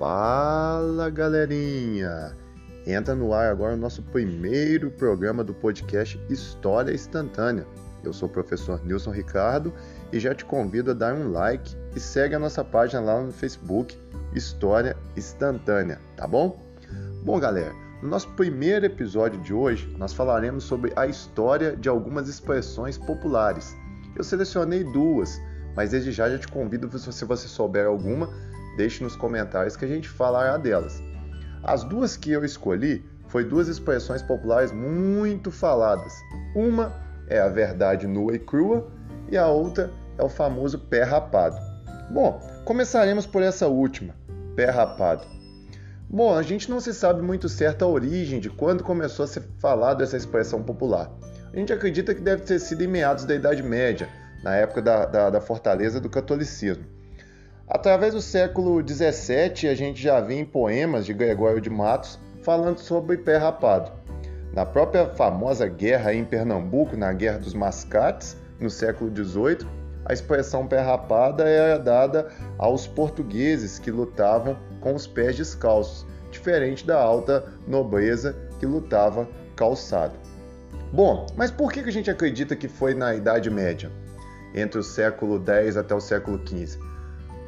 Fala galerinha! Entra no ar agora o nosso primeiro programa do podcast História Instantânea. Eu sou o professor Nilson Ricardo e já te convido a dar um like e segue a nossa página lá no Facebook História Instantânea, tá bom? Bom, galera, no nosso primeiro episódio de hoje nós falaremos sobre a história de algumas expressões populares. Eu selecionei duas, mas desde já já te convido, se você souber alguma, deixe nos comentários que a gente falará delas. As duas que eu escolhi foi duas expressões populares muito faladas. Uma é a verdade nua e crua e a outra é o famoso pé rapado. Bom, começaremos por essa última, pé rapado. Bom, a gente não se sabe muito certo a origem de quando começou a ser falado essa expressão popular. A gente acredita que deve ter sido em meados da Idade Média, na época da, da, da fortaleza do catolicismo. Através do século XVII, a gente já vê em poemas de Gregório de Matos falando sobre pé rapado. Na própria famosa guerra em Pernambuco, na Guerra dos Mascates, no século XVIII, a expressão pé rapada era dada aos portugueses que lutavam com os pés descalços, diferente da alta nobreza que lutava calçado. Bom, mas por que a gente acredita que foi na Idade Média, entre o século X até o século XV?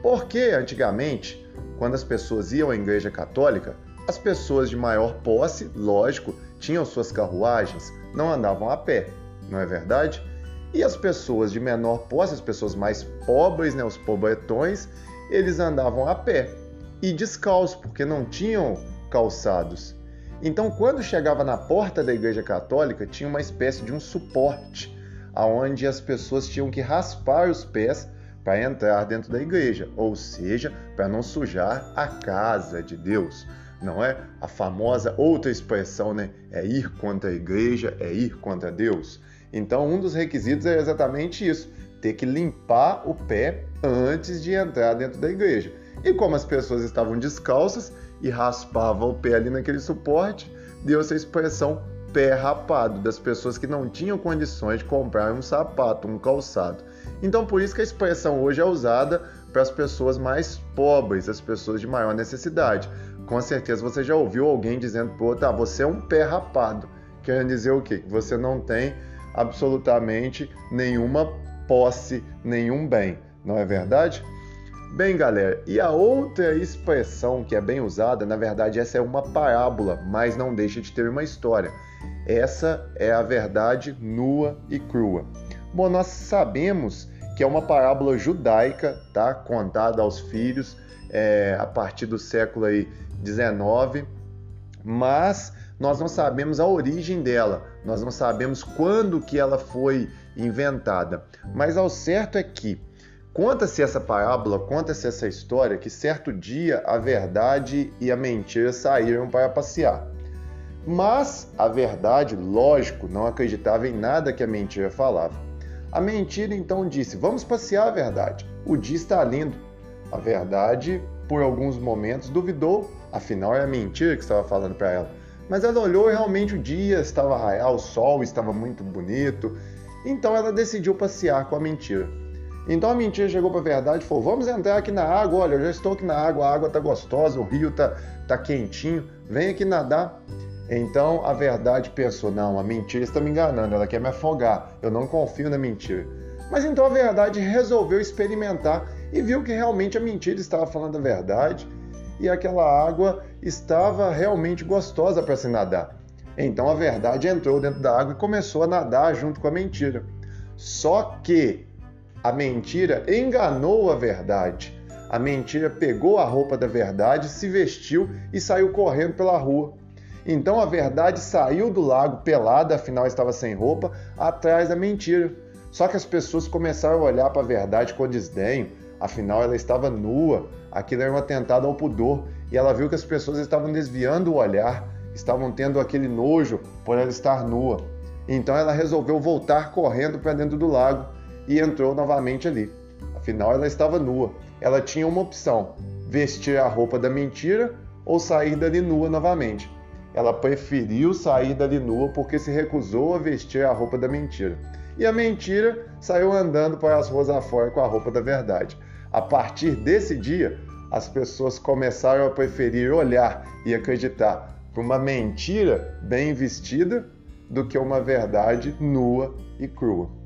Porque antigamente, quando as pessoas iam à igreja católica, as pessoas de maior posse, lógico, tinham suas carruagens, não andavam a pé, não é verdade? E as pessoas de menor posse, as pessoas mais pobres, né, os pobretões, eles andavam a pé e descalços, porque não tinham calçados. Então, quando chegava na porta da igreja católica, tinha uma espécie de um suporte, aonde as pessoas tinham que raspar os pés para entrar dentro da igreja, ou seja, para não sujar a casa de Deus. Não é a famosa outra expressão, né? É ir contra a igreja, é ir contra Deus. Então, um dos requisitos é exatamente isso: ter que limpar o pé antes de entrar dentro da igreja. E como as pessoas estavam descalças e raspavam o pé ali naquele suporte, deu-se a expressão pé rapado, das pessoas que não tinham condições de comprar um sapato, um calçado. Então, por isso que a expressão hoje é usada para as pessoas mais pobres, as pessoas de maior necessidade. Com certeza você já ouviu alguém dizendo para outro, ah, você é um pé rapado. Querendo dizer o quê? Que você não tem absolutamente nenhuma posse, nenhum bem, não é verdade? Bem, galera, e a outra expressão que é bem usada, na verdade, essa é uma parábola, mas não deixa de ter uma história. Essa é a verdade nua e crua. Bom, nós sabemos que é uma parábola judaica, tá? Contada aos filhos é, a partir do século aí 19, mas nós não sabemos a origem dela, nós não sabemos quando que ela foi inventada. Mas ao certo é que conta-se essa parábola, conta-se essa história que certo dia a verdade e a mentira saíram para passear. Mas a verdade, lógico, não acreditava em nada que a mentira falava. A mentira então disse: Vamos passear a verdade. O dia está lindo. A verdade, por alguns momentos, duvidou, afinal é a mentira que estava falando para ela. Mas ela olhou e realmente o dia estava raiar, o sol estava muito bonito. Então ela decidiu passear com a mentira. Então a mentira chegou para a verdade e falou: Vamos entrar aqui na água. Olha, eu já estou aqui na água, a água está gostosa, o rio está tá quentinho. Vem aqui nadar. Então a verdade pensou: não, a mentira está me enganando, ela quer me afogar, eu não confio na mentira. Mas então a verdade resolveu experimentar e viu que realmente a mentira estava falando a verdade e aquela água estava realmente gostosa para se nadar. Então a verdade entrou dentro da água e começou a nadar junto com a mentira. Só que a mentira enganou a verdade. A mentira pegou a roupa da verdade, se vestiu e saiu correndo pela rua. Então a verdade saiu do lago pelada, afinal estava sem roupa, atrás da mentira. Só que as pessoas começaram a olhar para a verdade com desdenho, afinal ela estava nua, aquilo era um atentado ao pudor, e ela viu que as pessoas estavam desviando o olhar, estavam tendo aquele nojo por ela estar nua. Então ela resolveu voltar correndo para dentro do lago e entrou novamente ali. Afinal ela estava nua. Ela tinha uma opção: vestir a roupa da mentira ou sair dali nua novamente. Ela preferiu sair dali nua porque se recusou a vestir a roupa da mentira. E a mentira saiu andando para as ruas afora com a roupa da verdade. A partir desse dia, as pessoas começaram a preferir olhar e acreditar para uma mentira bem vestida do que uma verdade nua e crua.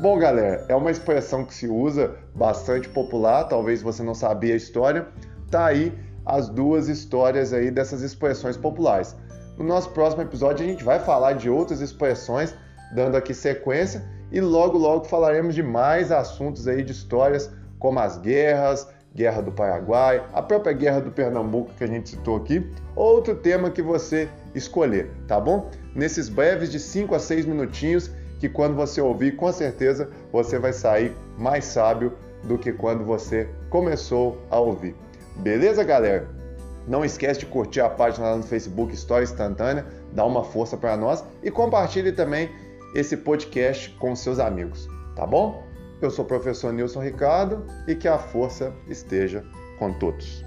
Bom, galera, é uma expressão que se usa bastante popular, talvez você não sabia a história. Tá aí as duas histórias aí dessas expressões populares. No nosso próximo episódio a gente vai falar de outras expressões, dando aqui sequência e logo logo falaremos de mais assuntos aí de histórias como as guerras, Guerra do Paraguai, a própria Guerra do Pernambuco que a gente citou aqui, outro tema que você escolher, tá bom? Nesses breves de 5 a 6 minutinhos, que quando você ouvir, com certeza você vai sair mais sábio do que quando você começou a ouvir. Beleza, galera? Não esquece de curtir a página lá no Facebook História Instantânea, dá uma força para nós e compartilhe também esse podcast com seus amigos, tá bom? Eu sou o professor Nilson Ricardo e que a força esteja com todos.